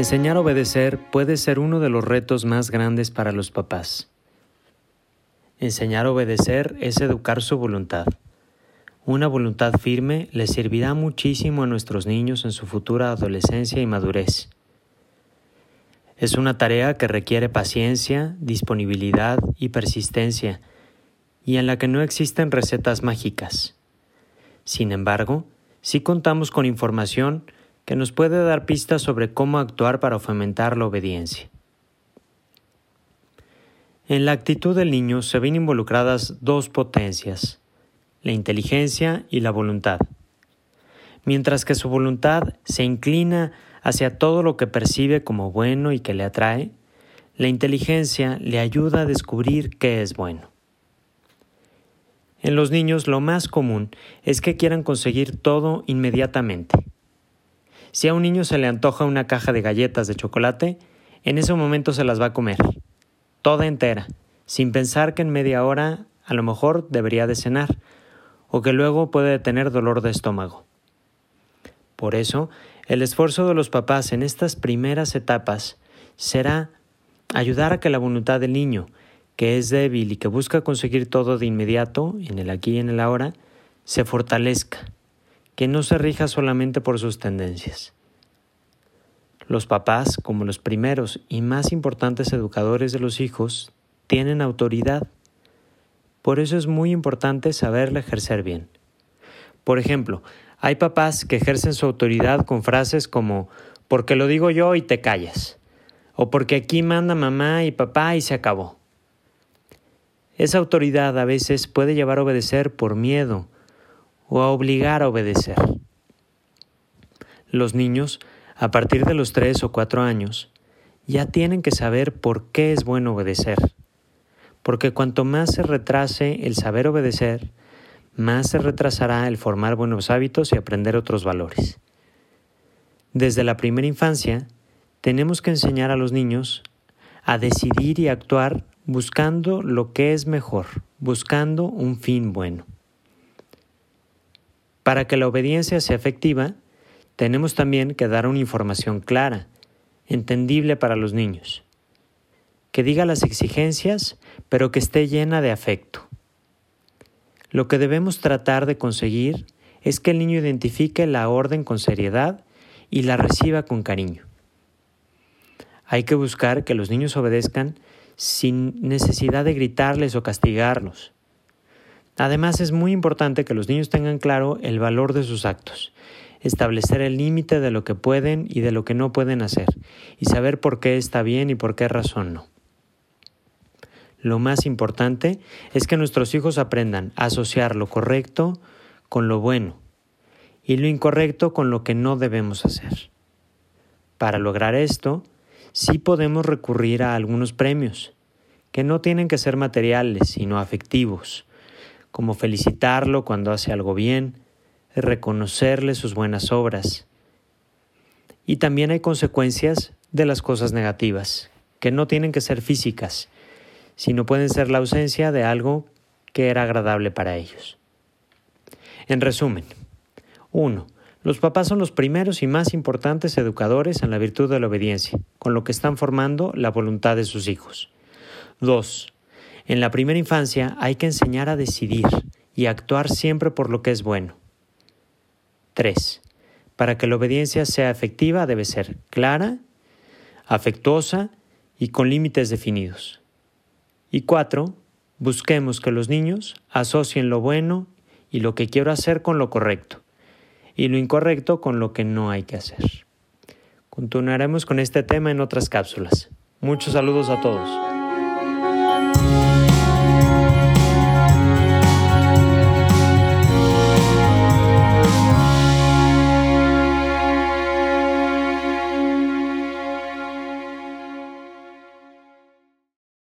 Enseñar a obedecer puede ser uno de los retos más grandes para los papás. Enseñar a obedecer es educar su voluntad. Una voluntad firme le servirá muchísimo a nuestros niños en su futura adolescencia y madurez. Es una tarea que requiere paciencia, disponibilidad y persistencia, y en la que no existen recetas mágicas. Sin embargo, sí contamos con información que nos puede dar pistas sobre cómo actuar para fomentar la obediencia. En la actitud del niño se ven involucradas dos potencias, la inteligencia y la voluntad. Mientras que su voluntad se inclina hacia todo lo que percibe como bueno y que le atrae, la inteligencia le ayuda a descubrir qué es bueno. En los niños lo más común es que quieran conseguir todo inmediatamente. Si a un niño se le antoja una caja de galletas de chocolate, en ese momento se las va a comer, toda entera, sin pensar que en media hora a lo mejor debería de cenar, o que luego puede tener dolor de estómago. Por eso, el esfuerzo de los papás en estas primeras etapas será ayudar a que la voluntad del niño, que es débil y que busca conseguir todo de inmediato, en el aquí y en el ahora, se fortalezca que no se rija solamente por sus tendencias. Los papás, como los primeros y más importantes educadores de los hijos, tienen autoridad. Por eso es muy importante saberla ejercer bien. Por ejemplo, hay papás que ejercen su autoridad con frases como porque lo digo yo y te callas, o porque aquí manda mamá y papá y se acabó. Esa autoridad a veces puede llevar a obedecer por miedo, o a obligar a obedecer. Los niños, a partir de los tres o cuatro años, ya tienen que saber por qué es bueno obedecer, porque cuanto más se retrase el saber obedecer, más se retrasará el formar buenos hábitos y aprender otros valores. Desde la primera infancia, tenemos que enseñar a los niños a decidir y actuar buscando lo que es mejor, buscando un fin bueno. Para que la obediencia sea efectiva, tenemos también que dar una información clara, entendible para los niños, que diga las exigencias, pero que esté llena de afecto. Lo que debemos tratar de conseguir es que el niño identifique la orden con seriedad y la reciba con cariño. Hay que buscar que los niños obedezcan sin necesidad de gritarles o castigarlos. Además, es muy importante que los niños tengan claro el valor de sus actos, establecer el límite de lo que pueden y de lo que no pueden hacer, y saber por qué está bien y por qué razón no. Lo más importante es que nuestros hijos aprendan a asociar lo correcto con lo bueno y lo incorrecto con lo que no debemos hacer. Para lograr esto, sí podemos recurrir a algunos premios, que no tienen que ser materiales, sino afectivos, como felicitarlo cuando hace algo bien, reconocerle sus buenas obras. Y también hay consecuencias de las cosas negativas, que no tienen que ser físicas, sino pueden ser la ausencia de algo que era agradable para ellos. En resumen, 1. Los papás son los primeros y más importantes educadores en la virtud de la obediencia, con lo que están formando la voluntad de sus hijos. 2. En la primera infancia hay que enseñar a decidir y actuar siempre por lo que es bueno. 3. Para que la obediencia sea efectiva debe ser clara, afectuosa y con límites definidos. Y 4. Busquemos que los niños asocien lo bueno y lo que quiero hacer con lo correcto, y lo incorrecto con lo que no hay que hacer. Continuaremos con este tema en otras cápsulas. Muchos saludos a todos.